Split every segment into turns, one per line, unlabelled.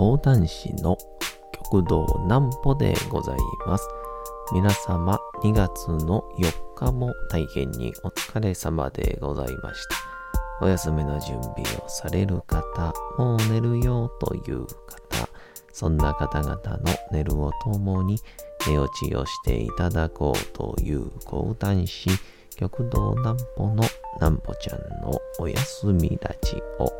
講談師の極道南歩でございます。皆様2月の4日も大変にお疲れ様でございました。お休みの準備をされる方、もう寝るよという方、そんな方々の寝るを共に寝落ちをしていただこうという講談師、極道南歩の南歩ちゃんのおやすみラジオ。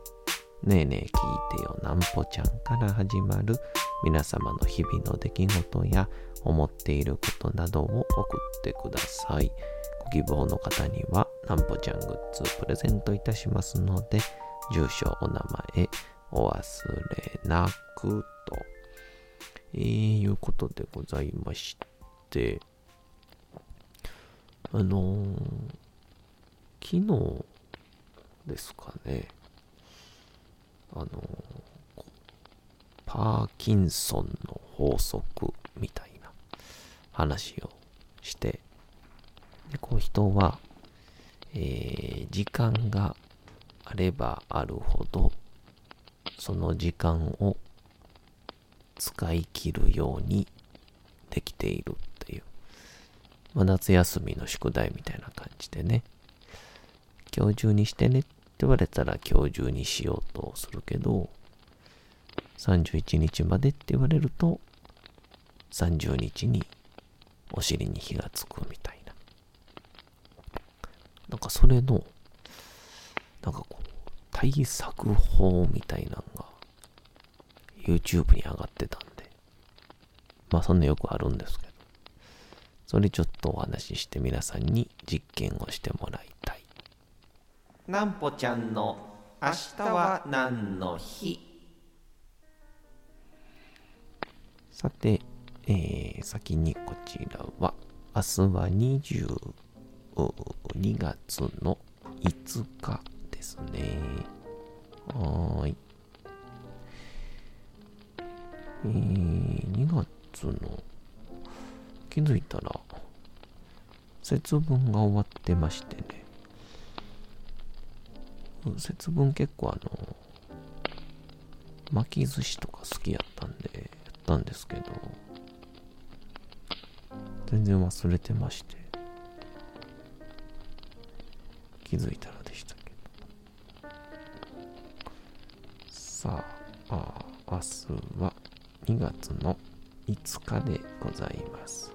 ねえねえ聞いてよ。なんぽちゃんから始まる皆様の日々の出来事や思っていることなどを送ってください。ご希望の方にはなんぽちゃんグッズプレゼントいたしますので、住所、お名前、お忘れなくと、えー、いうことでございまして、あのー昨日ですかね、あのパーキンソンの法則みたいな話をして、でこう人は、えー時間があればあるほど、その時間を使い切るようにできているっていう、まあ、夏休みの宿題みたいな感じでね、今日中にしてね。って言われたら今日中にしようとするけど、31日までって言われると、30日にお尻に火がつくみたいな。なんかそれの、なんかこう、対策法みたいなのが、YouTube に上がってたんで、まあそんなよくあるんですけど、それちょっとお話しして皆さんに実験をしてもらいたい。なんぽちゃんの明日は何の日？さて、えー先にこちらは、明日は22月の5日ですね。はい。えー、2月の、気づいたら、節分が終わってましてね。節分結構あの、巻き寿司とか好きやったんで、やったんですけど、全然忘れてまして、気づいたらでしたけど。さあ、あ明日は2月の5日でございます。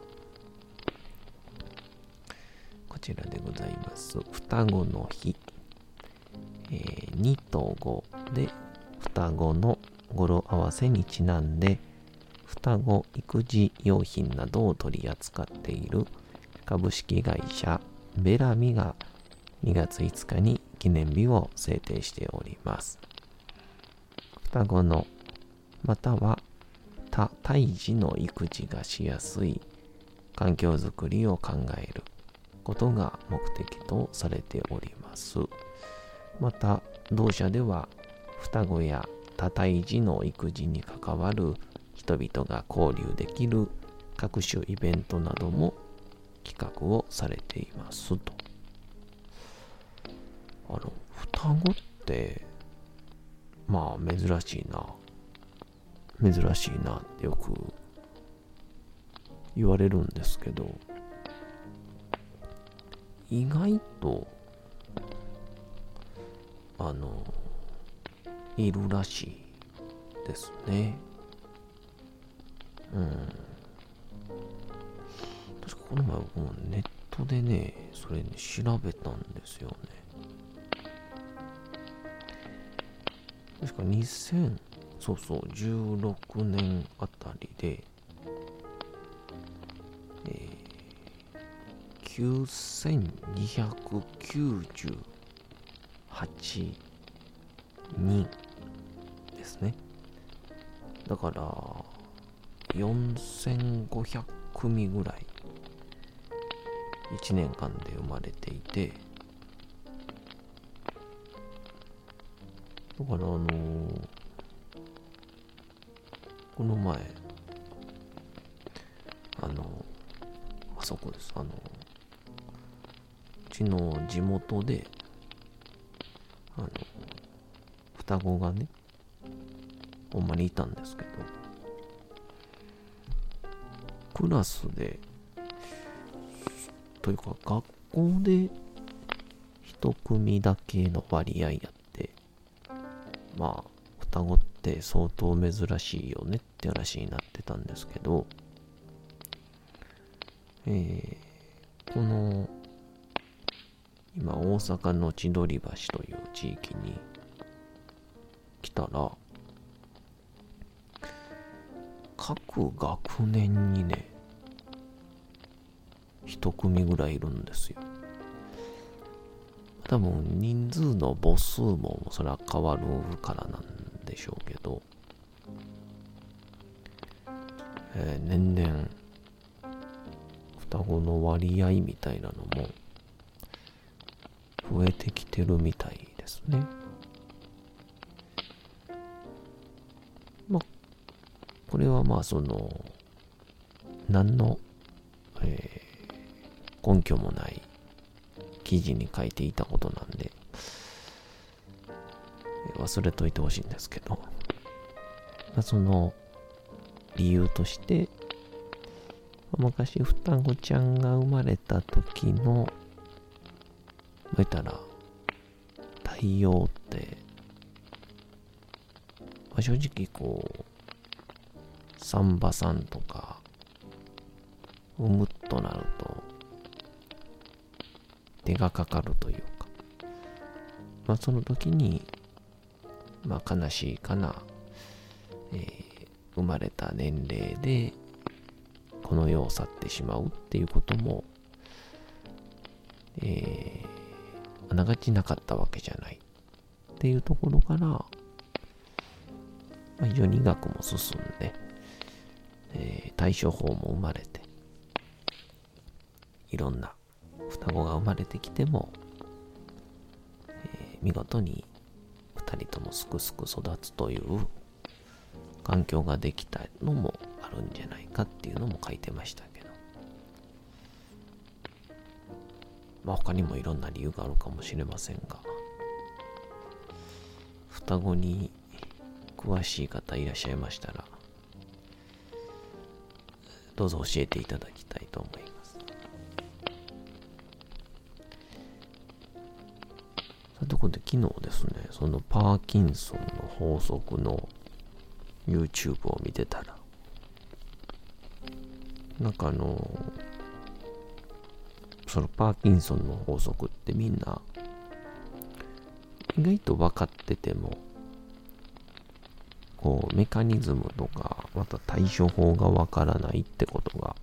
こちらでございます。双子の日。えー2と5で双子の語呂合わせにちなんで双子育児用品などを取り扱っている株式会社ベラミが2月5日に記念日を制定しております双子のまたは多胎児の育児がしやすい環境づくりを考えることが目的とされております。また同社では双子や多胎児の育児に関わる人々が交流できる各種イベントなども企画をされていますと。あの双子ってまあ珍しいな。珍しいなってよく言われるんですけど意外とあの、いるらしいですね。うん。確かこの前僕もネットでね、それね、調べたんですよね。確か2000、そうそう、16年あたりで、えー、9298 8人ですね。だから4500組ぐらい1年間で生まれていてだからあのー、この前あのあそこですあのうちの地元であの双子がねほんまにいたんですけどクラスでというか学校で一組だけの割合やってまあ双子って相当珍しいよねって話になってたんですけどえー、この今大阪の千鳥橋という地域に来たら各学年にね一組ぐらいいるんですよ。多分人数の母数もそれは変わるからなんでしょうけど、えー、年々双子の割合みたいなのも増えてきてるみたいですね。まあ、これはまあその、何の、えー、根拠もない記事に書いていたことなんで、忘れといてほしいんですけど、まあ、その理由として、昔双子ちゃんが生まれた時の言ったら対応って、まあ、正直こうサンバさんとか産むとなると手がかかるというかまあその時にまあ悲しいかな、えー、生まれた年齢でこの世を去ってしまうっていうことも、えー、ながちなかったわけじゃないっていうところから、まあ、非常に医学も進んで、えー、対処法も生まれて、いろんな双子が生まれてきても、えー、見事に2人ともすくすく育つという環境ができたのもあるんじゃないかっていうのも書いてましたけまあ他にもいろんな理由があるかもしれませんが双子に詳しい方いらっしゃいましたらどうぞ教えていただきたいと思います。さてこで昨日ですねそのパーキンソンの法則の YouTube を見てたらなんかあのそのパーキンソンの法則ってみんな意外と分かっててもこうメカニズムとかまた対処法が分からないってことが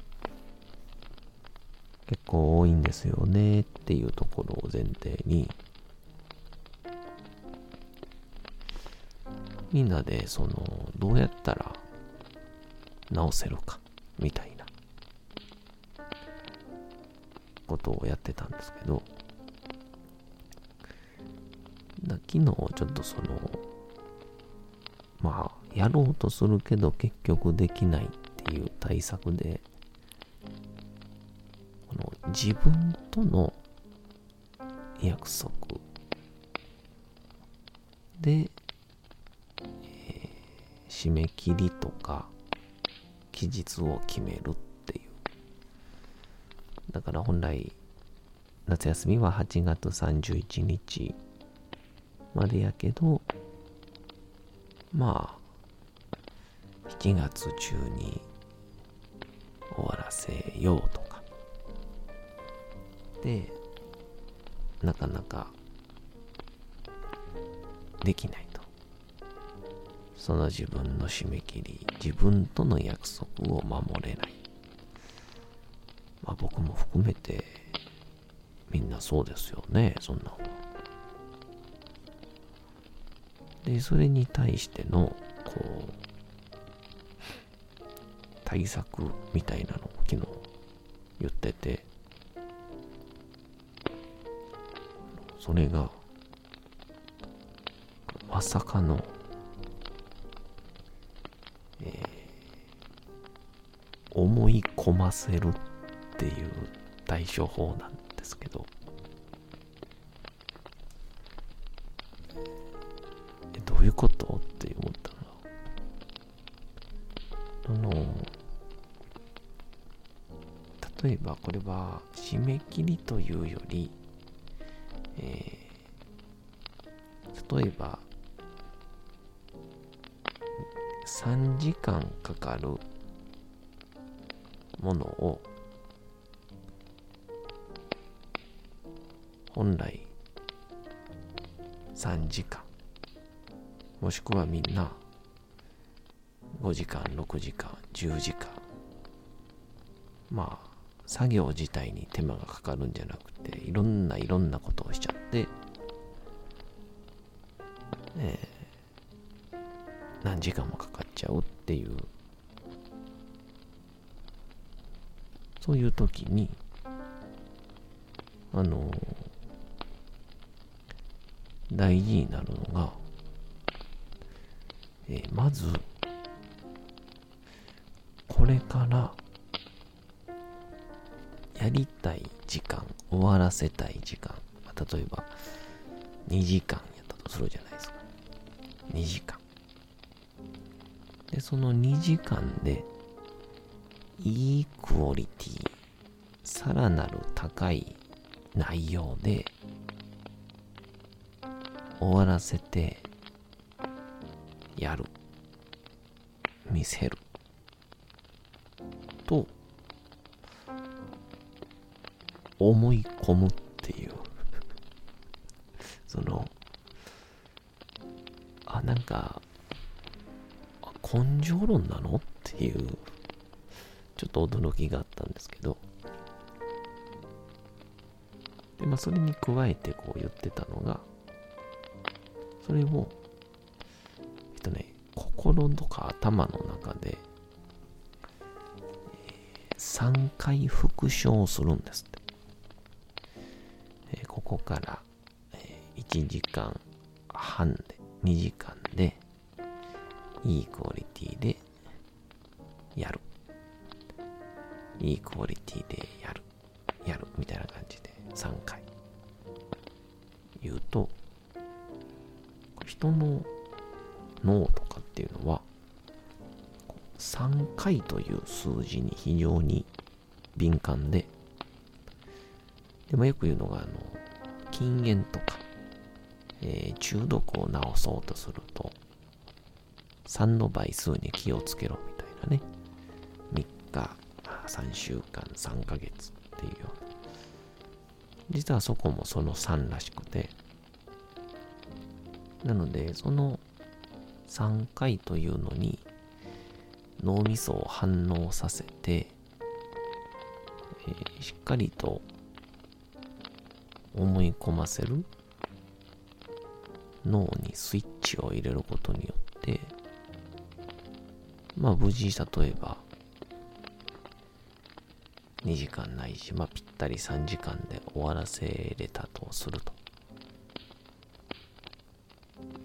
結構多いんですよねっていうところを前提にみんなでそのどうやったら治せるかみたいことをやってたんですけど、昨日ちょっとその、まあ、やろうとするけど結局できないっていう対策で、この自分との約束で、えー、締め切りとか期日を決めるだから本来、夏休みは8月31日までやけど、まあ、7月中に終わらせようとか。で、なかなかできないと。その自分の締め切り、自分との約束を守れない。まあ僕も含めてみんなそうですよね、そんなで、それに対しての、こう対策みたいなのを昨日言ってて、それが、まさかの、えー、思い込ませるっていう対処法なんですけど、えどういうこと？って思ったの、あの、例えばこれは締め切りというより、えー、例えば3時間かかるものを本来3時間。もしくはみんな5時間6時間10時間。まあ作業自体に手間がかかるんじゃなくていろんないろんなことをしちゃって、え、何時間もかかっちゃうっていう。そういう時にあの大事になるのが、えー、まずこれからやりたい時間、終わらせたい時間、ま、例えば2時間やったとするじゃないですか。2時間。で、その2時間で、いいクオリティ、さらなる高い内容で、終わらせて、やる。見せる。と、思い込むっていう その、あ、なんか、根性論なのっていう、ちょっと驚きがあったんですけど、で、まあ、それに加えてこう言ってたのが、それを、えっとね、心とか頭の中で、3回復唱するんですって。ここから、え1時間半で、2時間で、いいクオリティでやる。いいクオリティでやる。脳とかっていうのは、3回という数字に非常に敏感で、でもよく言うのが、あの、禁煙とか、えー、中毒を治そうとすると、3の倍数に気をつけろみたいなね。3日、3週間、3ヶ月っていうような。実はそこもその3らしくて、なので、その3回というのに脳みそを反応させて、えー、しっかりと思い込ませる脳にスイッチを入れることによってまあ無事例えば2時間ないし、まあ、ぴったり3時間で終わらせれたとすると。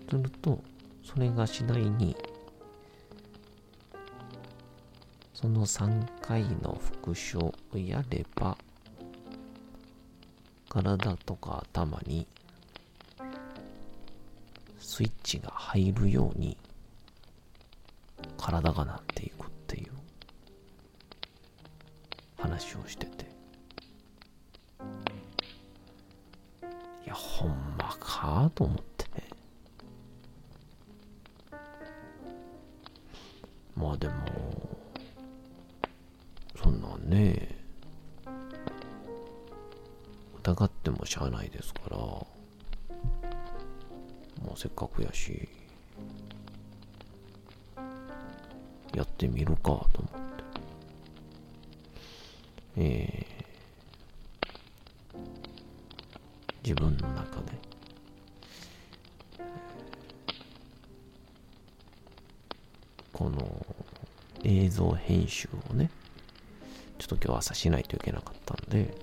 すると、それが次第に、その3回の復唱をやれば、体とか頭にスイッチが入るように体がなっていくっていう話をしてて。いやほんまかと思って。ってもしゃあないですから。もうせっかくやし。やってみるかと思って。えー、自分の中で。この映像編集をね、ちょっと今日朝しないといけなかったんで、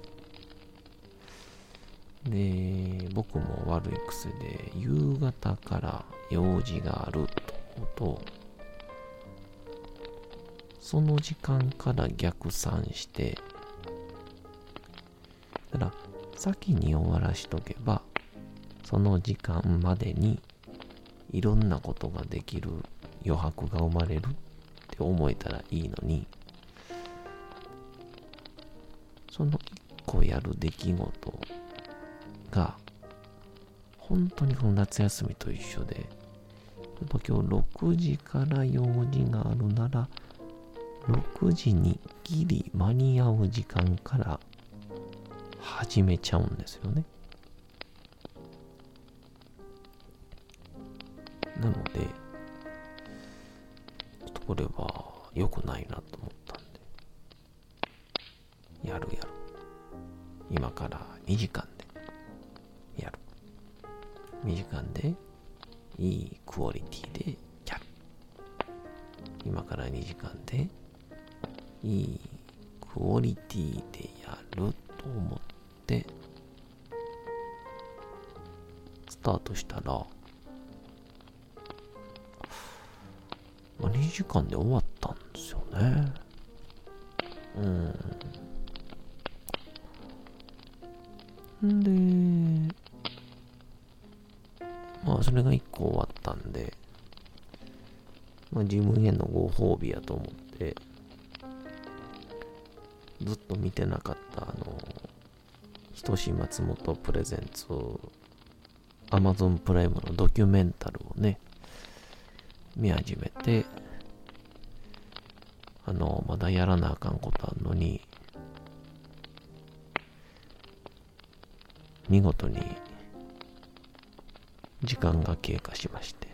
で、僕も悪い癖で、夕方から用事があるとと、その時間から逆算して、ただ、先に終わらしとけば、その時間までにいろんなことができる余白が生まれるって思えたらいいのに、その一個やる出来事が、本当にこの夏休みと一緒で、やっぱ今日6時から用事があるなら、6時にギリ間に合う時間から始めちゃうんですよね。なので、ちょっとこれは良くないなと思ったんで、やるやる。今から2時間。2時間でいいクオリティでやる。今から2時間でいいクオリティでやると思ってスタートしたらまあ、2時間で終わったんですよね。う。んで、まあ、それが1個終わったんで、まあ、自分へのご褒美やと思って、ずっと見てなかった、あの、ひとし松本プレゼンツ、アマゾンプライムのドキュメンタルをね、見始めて、あの、まだやらなあかんことあんのに、見事に時間が経過しまして。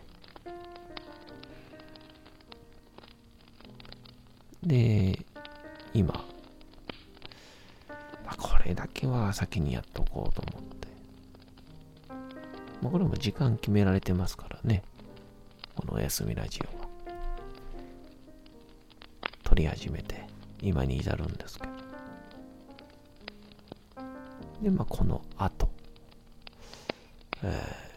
で、今、まあ、これだけは先にやっとこうと思って。まあ、これも時間決められてますからね。このおやすみラジオは。撮り始めて、今に至るんですけど。で、まあ、この後、えー、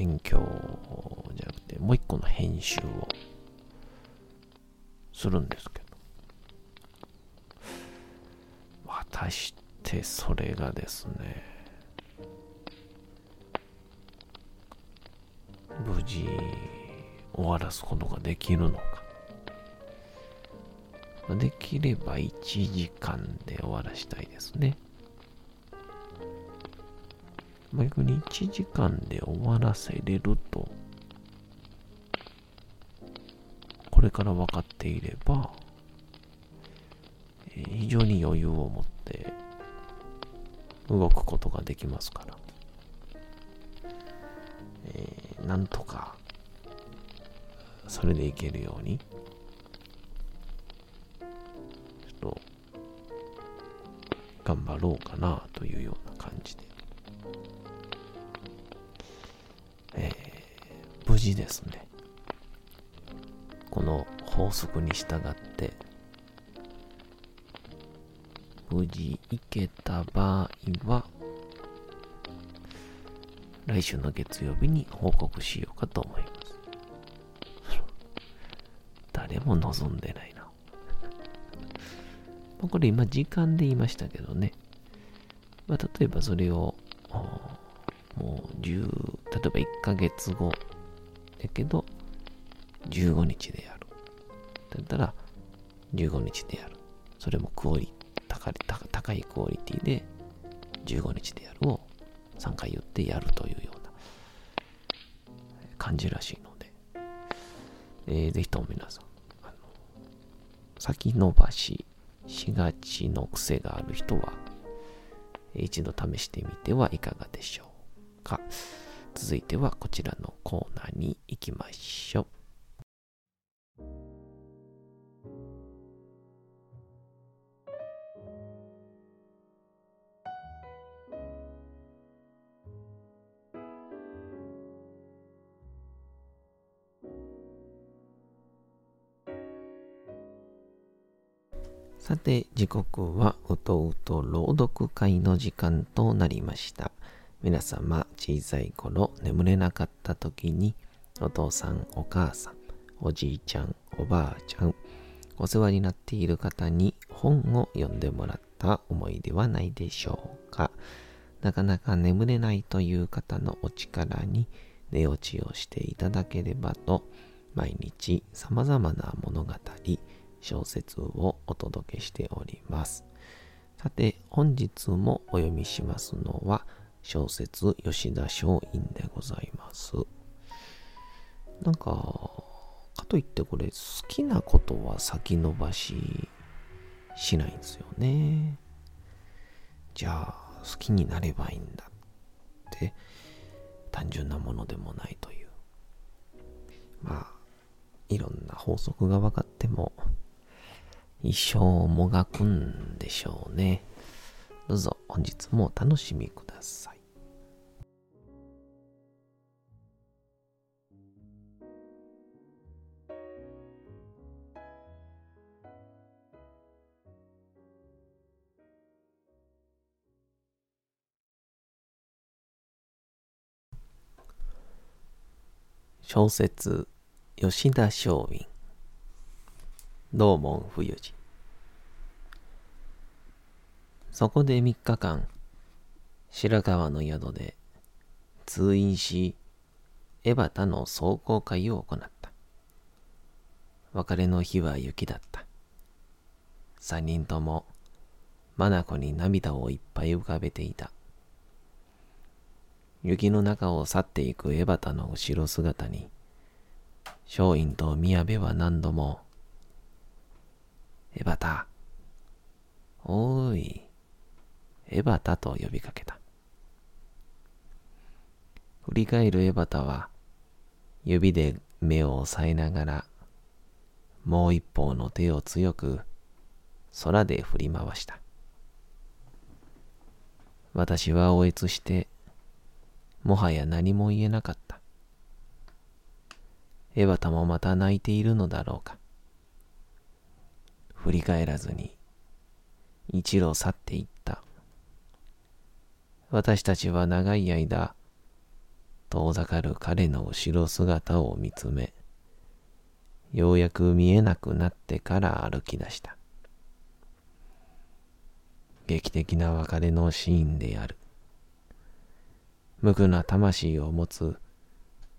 勉強じゃなくて、もう一個の編集をするんですけど。果たしてそれがですね、無事終わらすことができるのか。できれば1時間で終わらしたいですね。逆に1時間で終わらせれると、これから分かっていれば、非常に余裕を持って動くことができますから。えー、なんとか、それでいけるように、ちょっと、頑張ろうかなというような事ですね、この法則に従って、無事行けた場合は、来週の月曜日に報告しようかと思います。誰も望んでないな。これ今時間で言いましたけどね。まあ、例えばそれを、もう10、例えば1ヶ月後けど、15日でやる。だったら、15日でやる。それもクオリ高い高いクオリティで15日でやるを3回言ってやるというような感じらしいので、えー、ぜひとも皆さん、あの先延ばししがちの癖がある人は、一度試してみてはいかがでしょうか。続いてはこちらのコーナーに行きましょう。さて時刻はうとうと朗読会の時間となりました皆様、小さい頃眠れなかった時に、お父さん、お母さん、おじいちゃん、おばあちゃん、お世話になっている方に本を読んでもらった思いではないでしょうか。なかなか眠れないという方のお力に寝落ちをしていただければと、毎日様々な物語、小説をお届けしております。さて、本日もお読みしますのは、小説吉田松陰でございます。なんか、かといってこれ、好きなことは先延ばししないんですよね。じゃあ、好きになればいいんだって、単純なものでもないという。まあ、いろんな法則が分かっても、一生もがくんでしょうね。どうぞ本日もお楽しみください。小説吉田松陰。道門冬治そこで三日間白川の宿で通院し江端の壮行会を行った。別れの日は雪だった。三人とも眼に涙をいっぱい浮かべていた。雪の中を去っていく江端の後ろ姿に松陰と宮部は何度もエバタ。おーい。エバタと呼びかけた。振り返るエバタは、指で目を押さえながら、もう一方の手を強く空で振り回した。私はおえつして、もはや何も言えなかった。エバタもまた泣いているのだろうか。振り返らずに一路去っていった。私たちは長い間、遠ざかる彼の後ろ姿を見つめ、ようやく見えなくなってから歩き出した。劇的な別れのシーンである。無垢な魂を持つ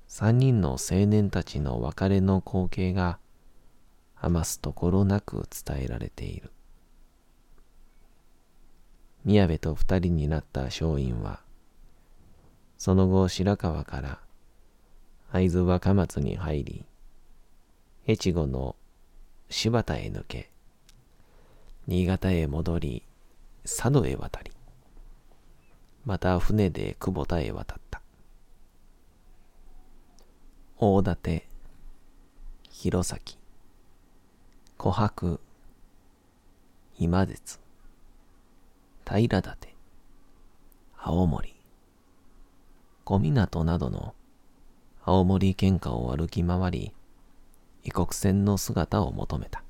三人の青年たちの別れの光景が余すところなく伝えられている。宮部と二人になった松陰は、その後白川から会津若松に入り、越後の柴田へ抜け、新潟へ戻り、佐渡へ渡り、また船で久保田へ渡った。大館、弘前、琥珀、今絶、平館、青森、小湊などの青森県下を歩き回り、異国船の姿を求めた。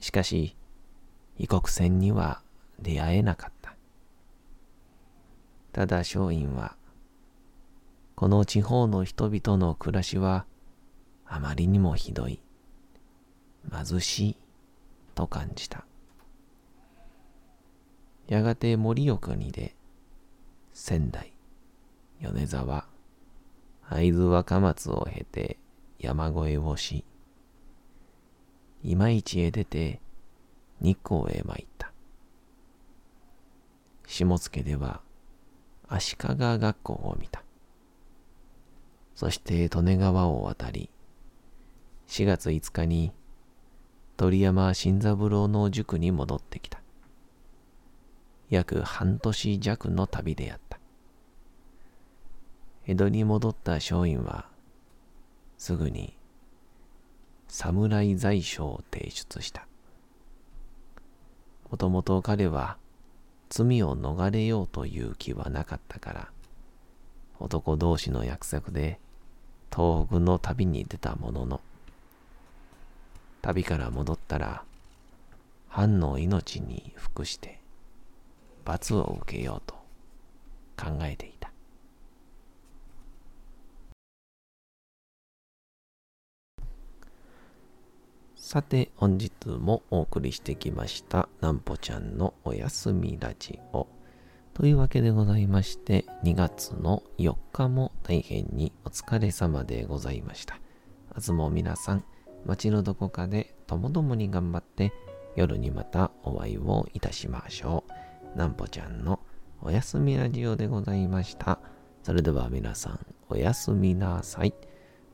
しかし、異国船には出会えなかった。ただ松陰は、この地方の人々の暮らしはあまりにもひどい。貧しいと感じた。やがて森岡にで仙台、米沢、会津若松を経て山越えをし、今市へ出て日光へ参った。下野では足利学校を見た。そして利根川を渡り、4月5日に鳥山新三郎の塾に戻ってきた。約半年弱の旅であった。江戸に戻った松陰は、すぐに侍在所を提出した。もともと彼は罪を逃れようという気はなかったから、男同士の約束で東北の旅に出たものの、旅から戻ったら、藩の命に服して罰を受けようと考えていた。さて、本日もお送りしてきました、なんぽちゃんのおやすみラジオ。というわけでございまして、2月の4日も大変にお疲れ様でございました。明日も皆さん、街のどこかでともどもに頑張って、夜にまたお会いをいたしましょう。なんぽちゃんのおやすみラジオでございました。それでは皆さん、おやすみなさい。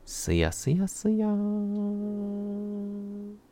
すやすやすやーん。